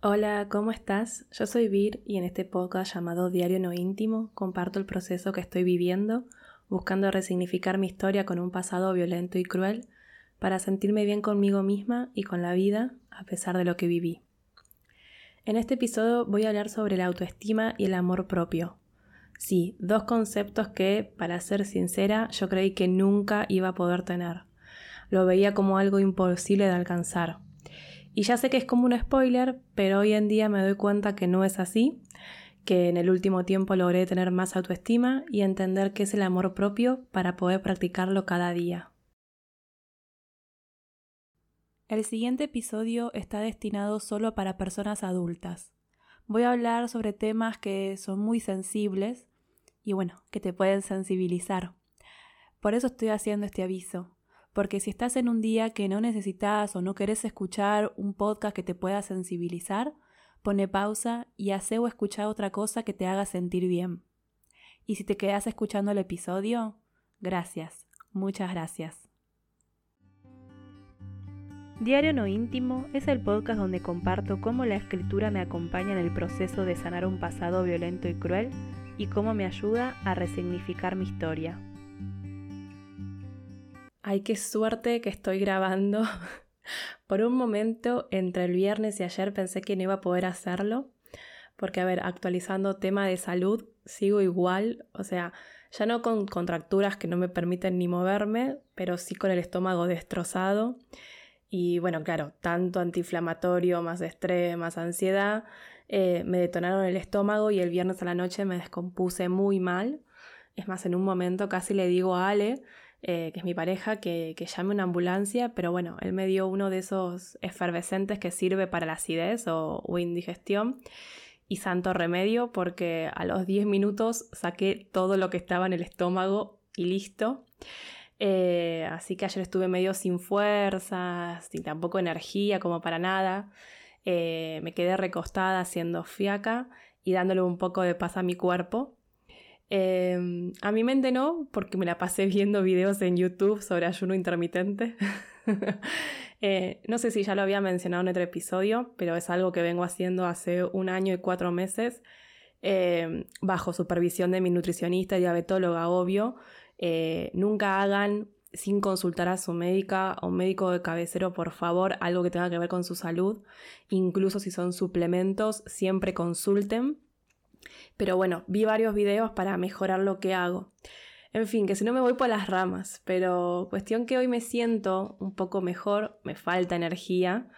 Hola, ¿cómo estás? Yo soy Vir y en este podcast llamado Diario No Íntimo comparto el proceso que estoy viviendo, buscando resignificar mi historia con un pasado violento y cruel para sentirme bien conmigo misma y con la vida a pesar de lo que viví. En este episodio voy a hablar sobre la autoestima y el amor propio. Sí, dos conceptos que, para ser sincera, yo creí que nunca iba a poder tener. Lo veía como algo imposible de alcanzar y ya sé que es como un spoiler, pero hoy en día me doy cuenta que no es así, que en el último tiempo logré tener más autoestima y entender qué es el amor propio para poder practicarlo cada día. El siguiente episodio está destinado solo para personas adultas. Voy a hablar sobre temas que son muy sensibles y bueno, que te pueden sensibilizar. Por eso estoy haciendo este aviso porque si estás en un día que no necesitas o no querés escuchar un podcast que te pueda sensibilizar, pone pausa y hace o escucha otra cosa que te haga sentir bien. Y si te quedas escuchando el episodio, gracias, muchas gracias. Diario No Íntimo es el podcast donde comparto cómo la escritura me acompaña en el proceso de sanar un pasado violento y cruel y cómo me ayuda a resignificar mi historia. Ay, qué suerte que estoy grabando. Por un momento, entre el viernes y ayer pensé que no iba a poder hacerlo, porque, a ver, actualizando tema de salud, sigo igual, o sea, ya no con contracturas que no me permiten ni moverme, pero sí con el estómago destrozado. Y bueno, claro, tanto antiinflamatorio, más estrés, más ansiedad, eh, me detonaron el estómago y el viernes a la noche me descompuse muy mal. Es más, en un momento casi le digo a Ale, eh, que es mi pareja, que, llame una ambulancia, pero bueno, él me dio uno de esos efervescentes que sirve para la acidez o, indigestión y santo remedio porque a los 10 minutos saqué todo lo que estaba en el estómago y listo. Eh, así que ayer estuve medio sin fuerzas, sin tampoco energía como para nada. Eh, me quedé recostada haciendo fiaca y dándole un poco de paz a mi cuerpo. Em, a mi mente no, porque me la pasé viendo videos en YouTube sobre ayuno intermitente. Eh, no sé si ya lo había mencionado en otro episodio, pero es algo que vengo haciendo hace un año y cuatro meses, em, bajo supervisión de mi nutricionista y diabetóloga, obvio. Eh, nunca hagan sin consultar a su médica o médico de cabecero, por favor, algo que tenga que ver con su salud. Incluso si son suplementos, siempre consulten. Pero bueno, vi varios videos para mejorar lo que hago. En fin, que si no me voy por las ramas, pero cuestión que hoy me siento un poco mejor, me falta energía,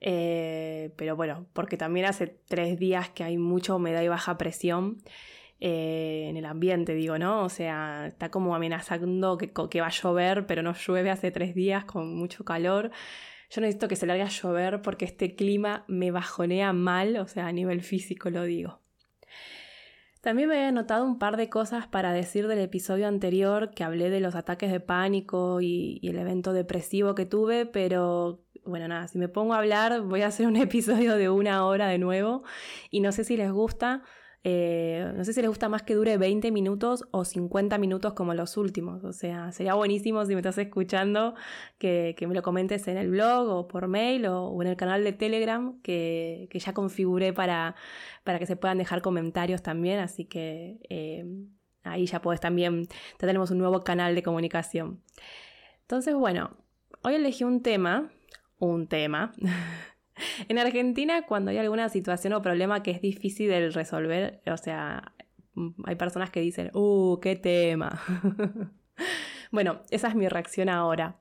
eh, pero bueno, porque también hace tres días que hay mucha humedad y baja presión eh, en el ambiente, digo, ¿no? O sea, está como amenazando que, que va a llover, pero no llueve hace tres días con mucho calor. Yo necesito que se largue a llover porque este clima me bajonea mal, o sea, a nivel físico lo digo. También me había notado un par de cosas para decir del episodio anterior que hablé de los ataques de pánico y, y, el evento depresivo que tuve, pero bueno, nada, si me pongo a hablar voy a hacer un episodio de una hora de nuevo y no sé si les gusta, eh, no sé si les gusta más que dure 20 minutos o 50 minutos como los últimos. O sea, sería buenísimo si me estás escuchando que, me lo comentes en el blog o por mail o, en el canal de Telegram que, ya configuré para, para, que se puedan dejar comentarios también. Así que eh, ahí ya puedes también, ya tenemos un nuevo canal de comunicación. Entonces, bueno, hoy elegí un tema, un tema. En Argentina, cuando hay alguna situación o problema que es difícil de resolver, o sea, mm, hay personas que dicen, ¡uh, qué tema! bueno, esa es mi reacción ahora.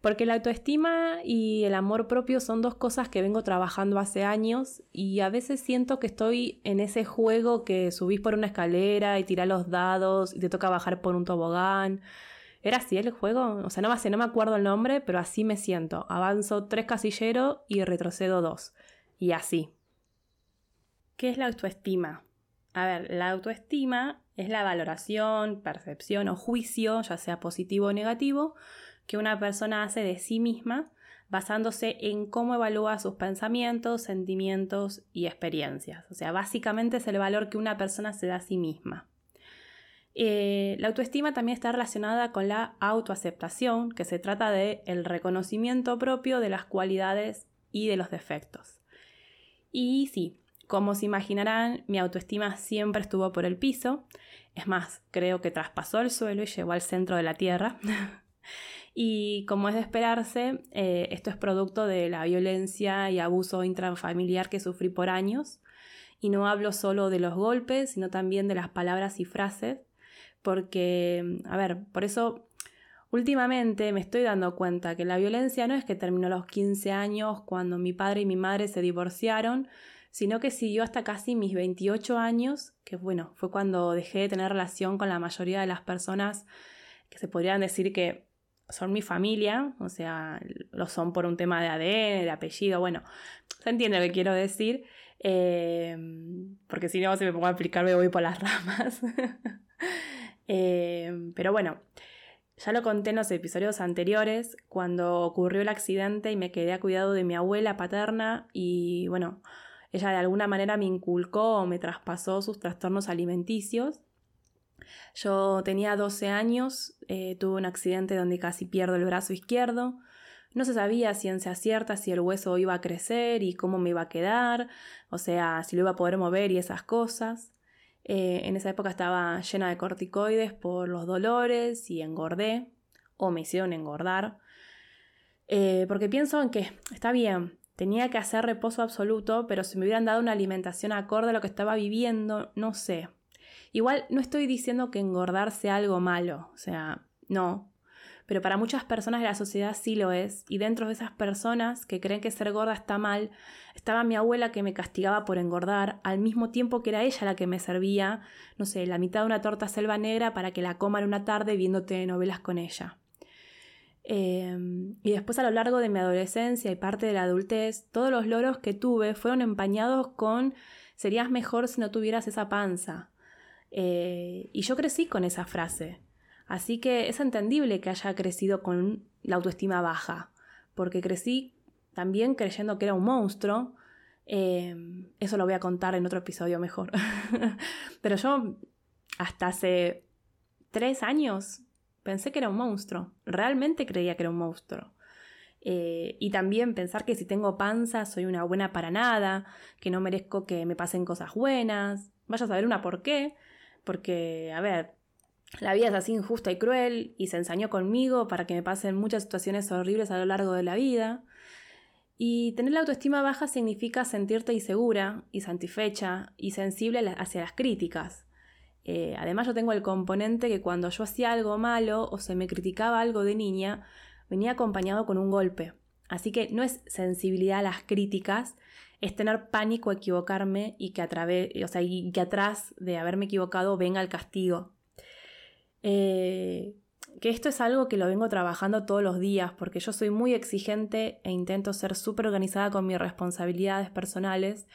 Porque la autoestima y el amor propio son dos cosas que vengo trabajando hace años y a veces siento que estoy en ese juego que subís por una escalera y tirás los dados y te toca bajar por un tobogán ¿Era así el juego? O sea, no me, no me acuerdo el nombre, pero así me siento. Avanzo tres casilleros y retrocedo dos. Y así. ¿Qué es la autoestima? A ver, la autoestima es la valoración, percepción o juicio, ya sea positivo o negativo, que una persona hace de sí misma basándose en cómo evalúa sus pensamientos, sentimientos y experiencias. O sea, básicamente es el valor que una persona se da a sí misma. Eh, la autoestima también está relacionada con la autoaceptación, que se trata de el reconocimiento propio de las cualidades y de los defectos. Y sí, como se imaginarán, mi autoestima siempre estuvo por el piso. Es más, creo que traspasó el suelo y llegó al centro de la tierra. y como es de esperarse, eh, esto es producto de la violencia y abuso intrafamiliar que sufrí por años. Y no hablo solo de los golpes, sino también de las palabras y frases. Porque, a ver, por eso Últimamente me estoy dando cuenta que la violencia no es que terminó a los 15 años cuando mi padre y mi madre se divorciaron, sino que siguió hasta casi mis 28 años, que bueno, fue cuando dejé de tener relación con la mayoría de las personas que se podrían decir que son mi familia, o sea, lo son por un tema de ADN, de apellido, bueno, se entiende lo que quiero decir, eh, porque si no, si me pongo a explicar me voy por las ramas. Eh, pero bueno, ya lo conté en los episodios anteriores, cuando ocurrió el accidente y me quedé a cuidado de mi abuela paterna y bueno, ella de alguna manera me inculcó o me traspasó sus trastornos alimenticios. Yo tenía 12 años, eh, tuve un accidente donde casi pierdo el brazo izquierdo. No se sabía ciencia cierta si el hueso iba a crecer y cómo me iba a quedar, o sea, si lo iba a poder mover y esas cosas. Eh, en esa época estaba llena de corticoides por los dolores y engordé, o me hicieron engordar. Eh, porque pienso en que está bien, Tenía que hacer reposo absoluto, pero si me hubieran dado una alimentación acorde a lo que estaba viviendo, no sé. Igual no estoy diciendo que engordar sea algo malo, o sea, no. Pero para muchas personas de la sociedad sí lo es, y dentro de esas personas que creen que ser gorda está mal, estaba mi abuela que me castigaba por engordar, al mismo tiempo que era ella la que me servía, no sé, la mitad de una torta selva negra para que la coma en una tarde viéndote novelas con ella. Em, y después a lo largo de mi adolescencia y parte de la adultez, todos los logros que tuve fueron empañados con serías mejor si no tuvieras esa panza. Eh, y yo crecí con esa frase. Así que es entendible que haya crecido con la autoestima baja, porque crecí también creyendo que era un monstruo. Em, eso lo voy a contar en otro episodio mejor. Pero yo hasta hace tres años Pensé que era un monstruo. Realmente creía que era un monstruo. Eh, y también pensar que si tengo panza soy una buena para nada, que no merezco que me pasen cosas buenas. Vaya a saber una por qué. Porque, a ver, la vida es así injusta y cruel y se ensañó conmigo para que me pasen muchas situaciones horribles a lo largo de la vida. Y tener la autoestima baja significa sentirte insegura y satisfecha y sensible hacia las críticas. Eh, además yo tengo el componente que cuando yo hacía algo malo o se me criticaba algo de niña, venía acompañado con un golpe. Así que no es sensibilidad a las críticas, es tener pánico a equivocarme y que, a través, o sea, y que atrás de haberme equivocado venga el castigo. Eh, que esto es algo que lo vengo trabajando todos los días porque yo soy muy exigente e intento ser súper organizada con mis responsabilidades personales,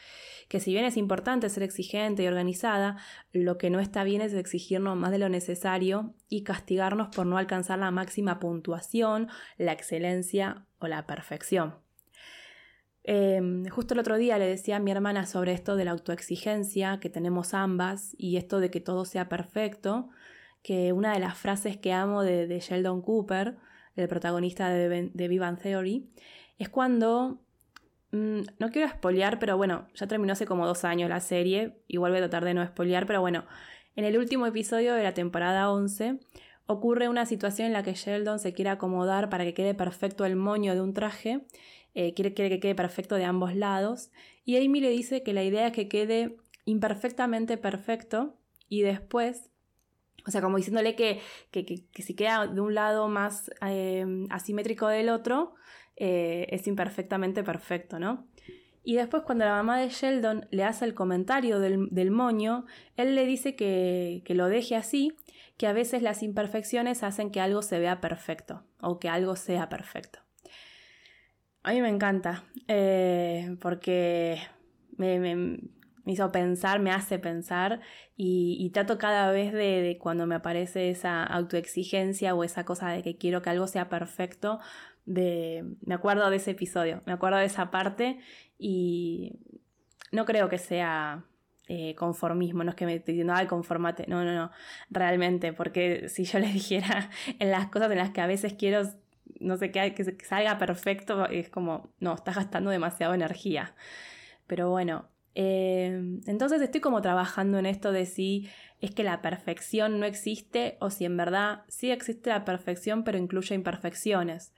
que si bien es importante ser exigente y organizada, lo que no está bien es exigirnos más de lo necesario y castigarnos por no alcanzar la máxima puntuación, la excelencia o la perfección. Em, justo el otro día le decía a mi hermana sobre esto de la autoexigencia que tenemos ambas y esto de que todo sea perfecto que una de las frases que amo de, Sheldon Cooper, el protagonista de, de Vivan Theory, es cuando mm, no quiero espolear, pero bueno, ya terminó hace como dos años la serie, igual voy a tratar de no espolear, pero bueno, en el último episodio de la temporada 11 ocurre una situación en la que Sheldon se quiere acomodar para que quede perfecto el moño de un traje, eh, quiere, quiere que quede perfecto de ambos lados, y Amy le dice que la idea es que quede imperfectamente perfecto y después o sea, como diciéndole que, si queda de un lado más em, asimétrico del otro, eh, es imperfectamente perfecto, ¿no? Y después cuando la mamá de Sheldon le hace el comentario del, moño, él le dice que, lo deje así, que a veces las imperfecciones hacen que algo se vea perfecto o que algo sea perfecto. A mí me encanta, eh, porque me hizo pensar, me hace pensar y, trato cada vez de, cuando me aparece esa autoexigencia o esa cosa de que quiero que algo sea perfecto, de, me acuerdo de ese episodio, me acuerdo de esa parte y no creo que sea eh, conformismo, no es que me estoy diciendo, ay, conformate, no, no, no, realmente, porque si yo le dijera en las cosas en las que a veces quiero, no sé, qué, que salga perfecto, es como, no, estás gastando demasiada energía. Pero bueno, eh, entonces estoy como trabajando en esto de si es que la perfección no existe o si en verdad sí existe la perfección pero incluye imperfecciones.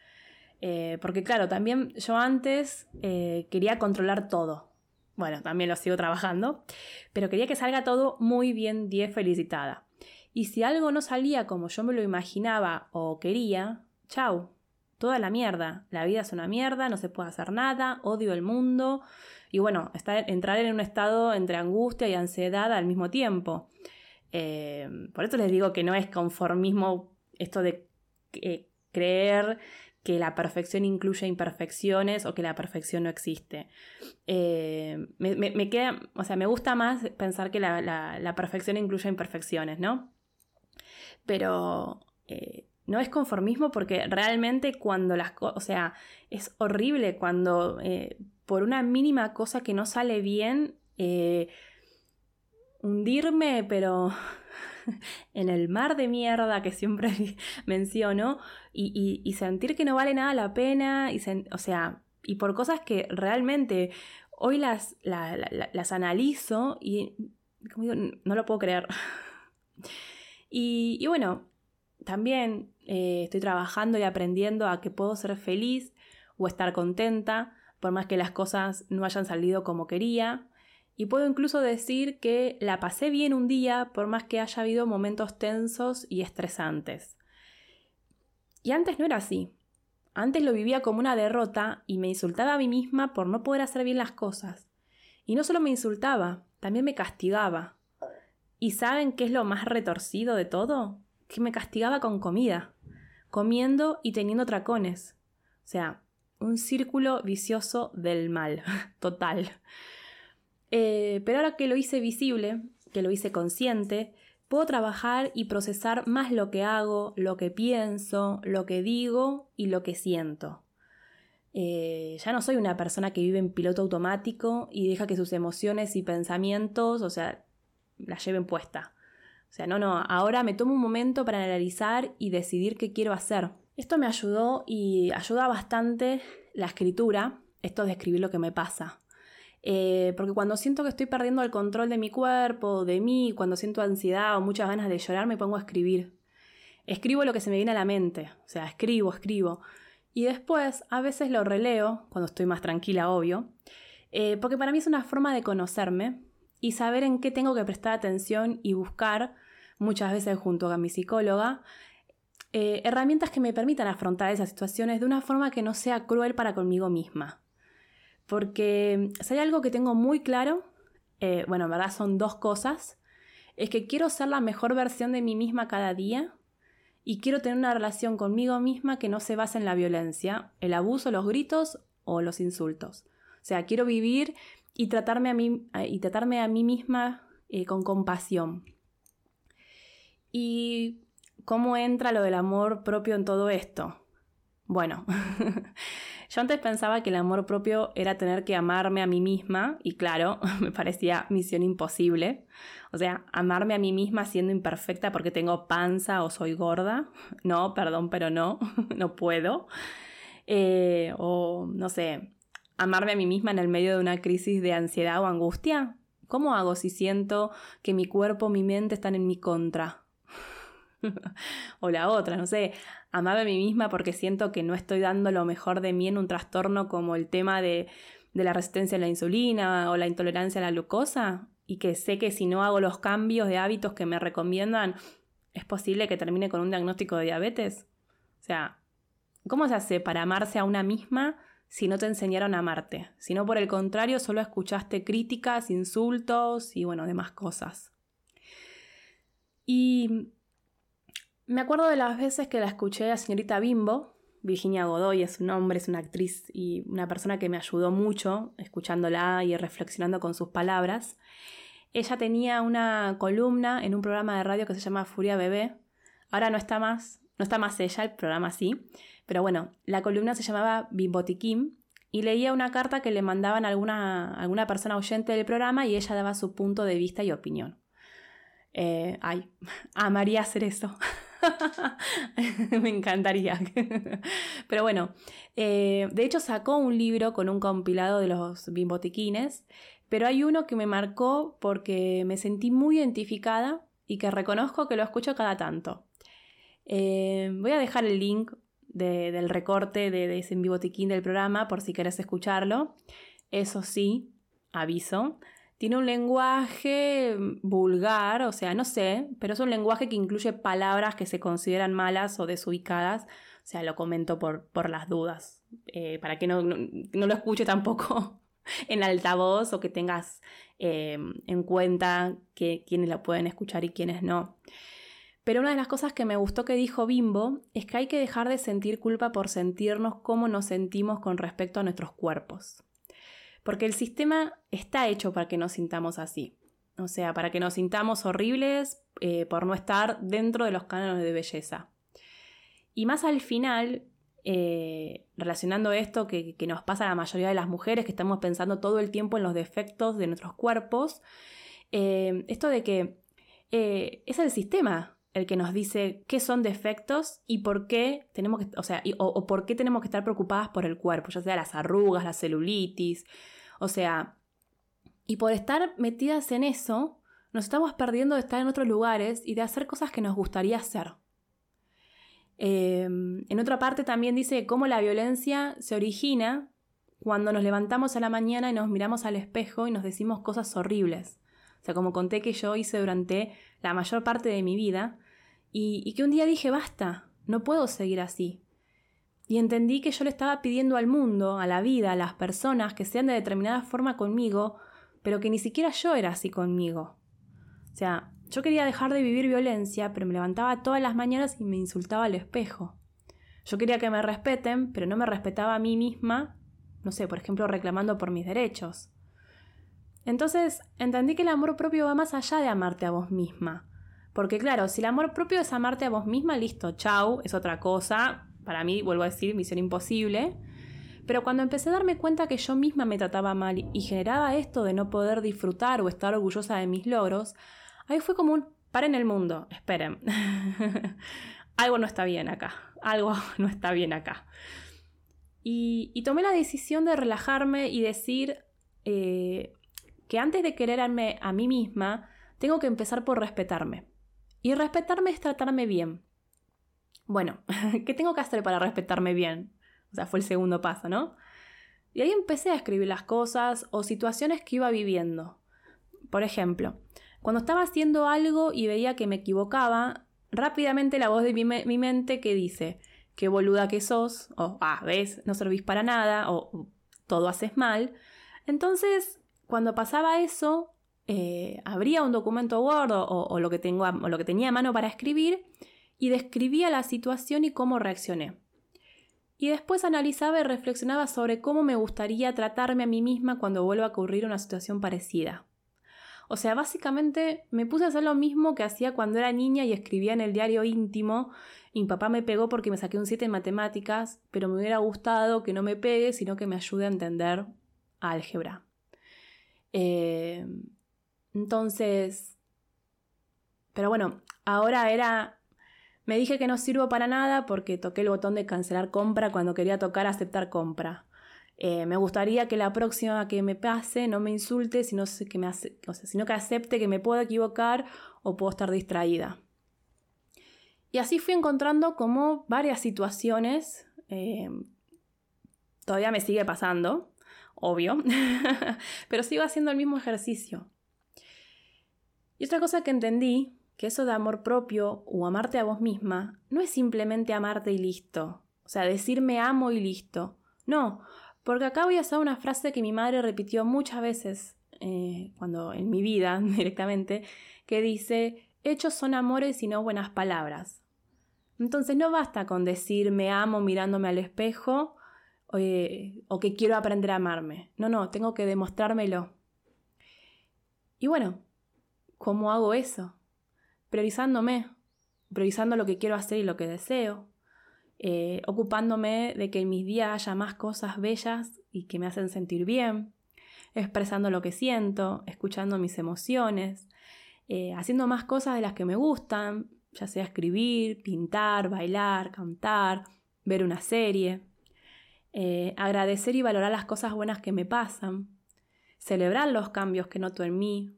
Eh, porque claro, también yo antes eh, quería controlar todo. Bueno, también lo sigo trabajando, pero quería que salga todo muy bien, 10 felicitada. Y si algo no salía como yo me lo imaginaba o quería, chau, toda la mierda. La vida es una mierda, no se puede hacer nada, odio el mundo. Y bueno, estar, entrar en un estado entre angustia y ansiedad al mismo tiempo. Eh, por eso les digo que no es conformismo esto de creer que la perfección incluye imperfecciones o que la perfección no existe. Eh, me, queda, o sea, me gusta más pensar que la, perfección incluye imperfecciones, ¿no? Pero eh, no es conformismo porque realmente cuando las cosas, o sea, es horrible cuando eh, por una mínima cosa que no sale bien, hundirme, pero en el mar de mierda que siempre menciono y, y, sentir que no vale nada la pena, y o sea, y por cosas que realmente hoy las, las analizo y como digo, no lo puedo creer. y, bueno, también eh, estoy trabajando y aprendiendo a que puedo ser feliz o estar contenta, por más que las cosas no hayan salido como quería. Y puedo incluso decir que la pasé bien un día por más que haya habido momentos tensos y estresantes. Y antes no era así. Antes lo vivía como una derrota y me insultaba a mí misma por no poder hacer bien las cosas. Y no solo me insultaba, también me castigaba. ¿Y saben qué es lo más retorcido de todo? Que me castigaba con comida, comiendo y teniendo tracones. O sea, un círculo vicioso del mal, total. Eh, pero ahora que lo hice visible, que lo hice consciente, puedo trabajar y procesar más lo que hago, lo que pienso, lo que digo y lo que siento. Eh, ya no soy una persona que vive en piloto automático y deja que sus emociones y pensamientos, o sea, las lleven puesta. O sea, no, no, ahora me tomo un momento para analizar y decidir qué quiero hacer. Esto me ayudó y ayuda bastante la escritura, esto de escribir lo que me pasa. Eh, porque cuando siento que estoy perdiendo el control de mi cuerpo, de mí, cuando siento ansiedad o muchas ganas de llorar, me pongo a escribir. Escribo lo que se me viene a la mente, o sea, escribo, escribo. Y después a veces lo releo, cuando estoy más tranquila, obvio, eh, porque para mí es una forma de conocerme y saber en qué tengo que prestar atención y buscar, muchas veces junto a mi psicóloga, eh, herramientas que me permitan afrontar esas situaciones de una forma que no sea cruel para conmigo misma. Porque si hay algo que tengo muy claro, eh, bueno, en verdad son dos cosas, es que quiero ser la mejor versión de mí misma cada día y quiero tener una relación conmigo misma que no se base en la violencia, el abuso, los gritos o los insultos. O sea, quiero vivir y tratarme a mí, y tratarme a mí misma eh, con compasión. ¿Y cómo entra lo del amor propio en todo esto? Bueno, Yo antes pensaba que el amor propio era tener que amarme a mí misma y claro, me parecía misión imposible. O sea, amarme a mí misma siendo imperfecta porque tengo panza o soy gorda. No, perdón, pero no, no puedo. Eh, o no sé, amarme a mí misma en el medio de una crisis de ansiedad o angustia. ¿Cómo hago si siento que mi cuerpo, mi mente están en mi contra? o la otra, no sé, amarme a mí misma porque siento que no estoy dando lo mejor de mí en un trastorno como el tema de, la resistencia a la insulina o la intolerancia a la glucosa y que sé que si no hago los cambios de hábitos que me recomiendan, es posible que termine con un diagnóstico de diabetes. O sea, ¿cómo se hace para amarse a una misma si no te enseñaron a amarte? Si no, por el contrario, solo escuchaste críticas, insultos y bueno, demás cosas. Y me acuerdo de las veces que la escuché a la señorita Bimbo, Virginia Godoy es su nombre, es una actriz y una persona que me ayudó mucho escuchándola y reflexionando con sus palabras. Ella tenía una columna en un programa de radio que se llama Furia Bebé. Ahora no está más, no está más ella, el programa sí. Pero bueno, la columna se llamaba Bimbotiquín y leía una carta que le mandaban a alguna, alguna persona oyente del programa y ella daba su punto de vista y opinión. Eh, ay, amaría hacer eso. Me encantaría. Pero bueno, eh, de hecho sacó un libro con un compilado de los bimbotiquines, pero hay uno que me marcó porque me sentí muy identificada y que reconozco que lo escucho cada tanto. Eh, voy a dejar el link del recorte de, ese bimbotiquín del programa por si querés escucharlo. Eso sí, aviso, tiene un lenguaje vulgar, o sea, no sé, pero es un lenguaje que incluye palabras que se consideran malas o desubicadas. O sea, lo comento por, por las dudas, eh, para que no, lo escuche tampoco en altavoz o que tengas eh, en cuenta que, quiénes la pueden escuchar y quiénes no. Pero una de las cosas que me gustó que dijo Bimbo es que hay que dejar de sentir culpa por sentirnos como nos sentimos con respecto a nuestros cuerpos. Porque el sistema está hecho para que nos sintamos así. O sea, para que nos sintamos horribles eh, por no estar dentro de los cánones de belleza. Y más al final, eh, relacionando esto que, nos pasa a la mayoría de las mujeres, que estamos pensando todo el tiempo en los defectos de nuestros cuerpos, eh, esto de que es el sistema el que nos dice qué son defectos y por qué tenemos que, o sea, o, por qué tenemos que estar preocupadas por el cuerpo, ya sea las arrugas, la celulitis, o sea, y por estar metidas en eso, nos estamos perdiendo de estar en otros lugares y de hacer cosas que nos gustaría hacer. Em, en otra parte también dice cómo la violencia se origina cuando nos levantamos a la mañana y nos miramos al espejo y nos decimos cosas horribles. O sea, como conté que yo hice durante la mayor parte de mi vida y, que un día dije, basta, no puedo seguir así. Y entendí que yo le estaba pidiendo al mundo, a la vida, a las personas que sean de determinada forma conmigo, pero que ni siquiera yo era así conmigo. O sea, yo quería dejar de vivir violencia, pero me levantaba todas las mañanas y me insultaba al espejo. Yo quería que me respeten, pero no me respetaba a mí misma, no sé, por ejemplo, reclamando por mis derechos. Entonces entendí que el amor propio va más allá de amarte a vos misma. Porque claro, si el amor propio es amarte a vos misma, listo, chau, es otra cosa. Para mí, vuelvo a decir, misión imposible. Pero cuando empecé a darme cuenta que yo misma me trataba mal y generaba esto de no poder disfrutar o estar orgullosa de mis logros, ahí fue como un en el mundo, esperen. algo no está bien acá, algo no está bien acá. Y, tomé la decisión de relajarme y decir, eh, que antes de quererme a mí misma, tengo que empezar por respetarme. Y respetarme es tratarme bien. Bueno, ¿qué tengo que hacer para respetarme bien? O sea, fue el segundo paso, ¿no? Y ahí empecé a escribir las cosas o situaciones que iba viviendo. Por ejemplo, cuando estaba haciendo algo y veía que me equivocaba, rápidamente la voz de mi, mente que dice, qué boluda que sos, o, ah, ves, no servís para nada, o todo haces mal. Entonces cuando pasaba eso, eh, abría un documento Word o, lo que tengo, lo que tenía a mano para escribir y describía la situación y cómo reaccioné. Y después analizaba y reflexionaba sobre cómo me gustaría tratarme a mí misma cuando vuelva a ocurrir una situación parecida. O sea, básicamente me puse a hacer lo mismo que hacía cuando era niña y escribía en el diario íntimo. mi papá me pegó porque me saqué un 7 en matemáticas, pero me hubiera gustado que no me pegue, sino que me ayude a entender álgebra. Eh, entonces, pero bueno, ahora era... Me dije que no sirvo para nada porque toqué el botón de cancelar compra cuando quería tocar aceptar compra. Eh, me gustaría que la próxima que me pase no me insulte, sino que, acepte que me puedo equivocar o puedo estar distraída. Y así fui encontrando como varias situaciones, eh, todavía me sigue pasando, obvio, pero sigo haciendo el mismo ejercicio. Y otra cosa que entendí, que eso de amor propio o amarte a vos misma, no es simplemente amarte y listo. O sea, decirme amo y listo. No, porque acá voy a hacer una frase que mi madre repitió muchas veces eh, cuando en mi vida directamente, que dice, hechos son amores y no buenas palabras. Entonces no basta con decir me amo mirándome al espejo o que quiero aprender a amarme. No, no, tengo que demostrármelo. Y bueno, ¿cómo hago eso? Priorizándome, priorizando lo que quiero hacer y lo que deseo, eh, ocupándome de que en mis días haya más cosas bellas y que me hacen sentir bien, expresando lo que siento, escuchando mis emociones, eh, haciendo más cosas de las que me gustan, ya sea escribir, pintar, bailar, cantar, ver una serie. Eh, agradecer y valorar las cosas buenas que me pasan. Celebrar los cambios que noto en mí.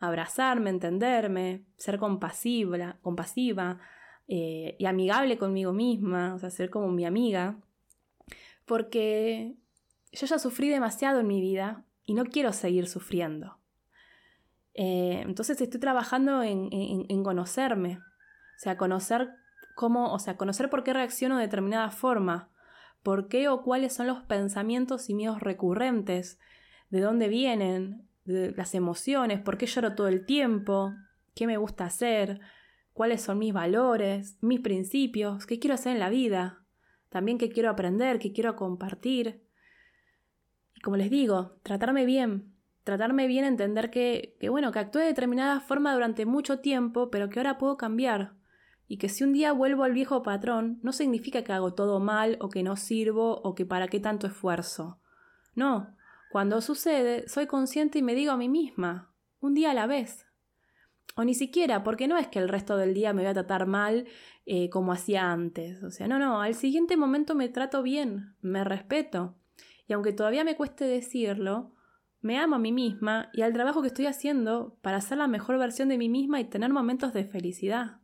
Abrazarme, entenderme, ser compasiva, compasiva eh, y amigable conmigo misma, o sea, ser como mi amiga. Porque yo ya sufrí demasiado en mi vida y no quiero seguir sufriendo. Eh, entonces estoy trabajando en, conocerme, o sea, conocer cómo, o sea, conocer por qué reacciono de determinada forma, por qué o cuáles son los pensamientos y miedos recurrentes, de dónde vienen, las emociones, por qué lloro todo el tiempo, qué me gusta hacer, cuáles son mis valores, mis principios, qué quiero hacer en la vida, también qué quiero aprender, qué quiero compartir. Y como les digo, tratarme bien, tratarme bien, entender que, que, bueno, que actué de determinada forma durante mucho tiempo, pero que ahora puedo cambiar. Y que si un día vuelvo al viejo patrón, no significa que hago todo mal o que no sirvo o que para qué tanto esfuerzo. No, cuando sucede, soy consciente y me digo a mí misma, un día a la vez. O ni siquiera, porque no es que el resto del día me voy a tratar mal eh, como hacía antes. O sea, no, no, al siguiente momento me trato bien, me respeto. Y aunque todavía me cueste decirlo, me amo a mí misma y al trabajo que estoy haciendo para ser la mejor versión de mí misma y tener momentos de felicidad.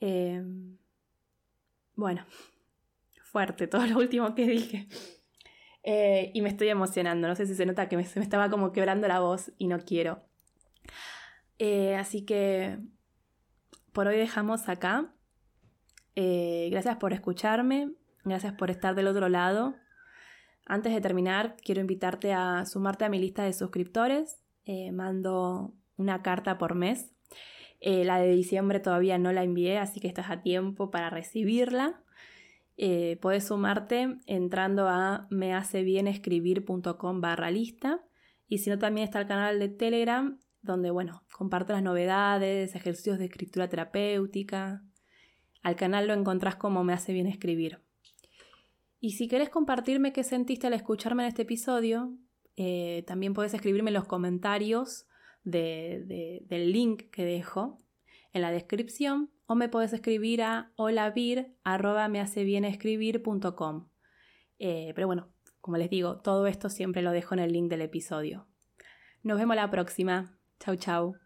Em, bueno, fuerte todo lo último que dije. Eh, y me estoy emocionando, no sé si se nota que me, me estaba como quebrando la voz y no quiero. Eh, así que por hoy dejamos acá. Eh, gracias por escucharme, gracias por estar del otro lado. Antes de terminar, quiero invitarte a sumarte a mi lista de suscriptores. Mando una carta por mes. Eh, la de diciembre todavía no la envié, así que estás a tiempo para recibirla. Eh, puedes sumarte entrando a mehacebienescribir.com barra lista. Y si no, también está el canal de Telegram, donde, bueno, comparto las novedades, ejercicios de escritura terapéutica. Al canal lo encontrás como Me hace bien escribir. Y si querés compartirme qué sentiste al escucharme en este episodio, eh, también puedes escribirme en los comentarios del link que dejo en la descripción o me puedes escribir a holavir.mehacebienescribir.com. Eh, pero bueno, como les digo, todo esto siempre lo dejo en el link del episodio. Nos vemos la próxima. Chau, chau.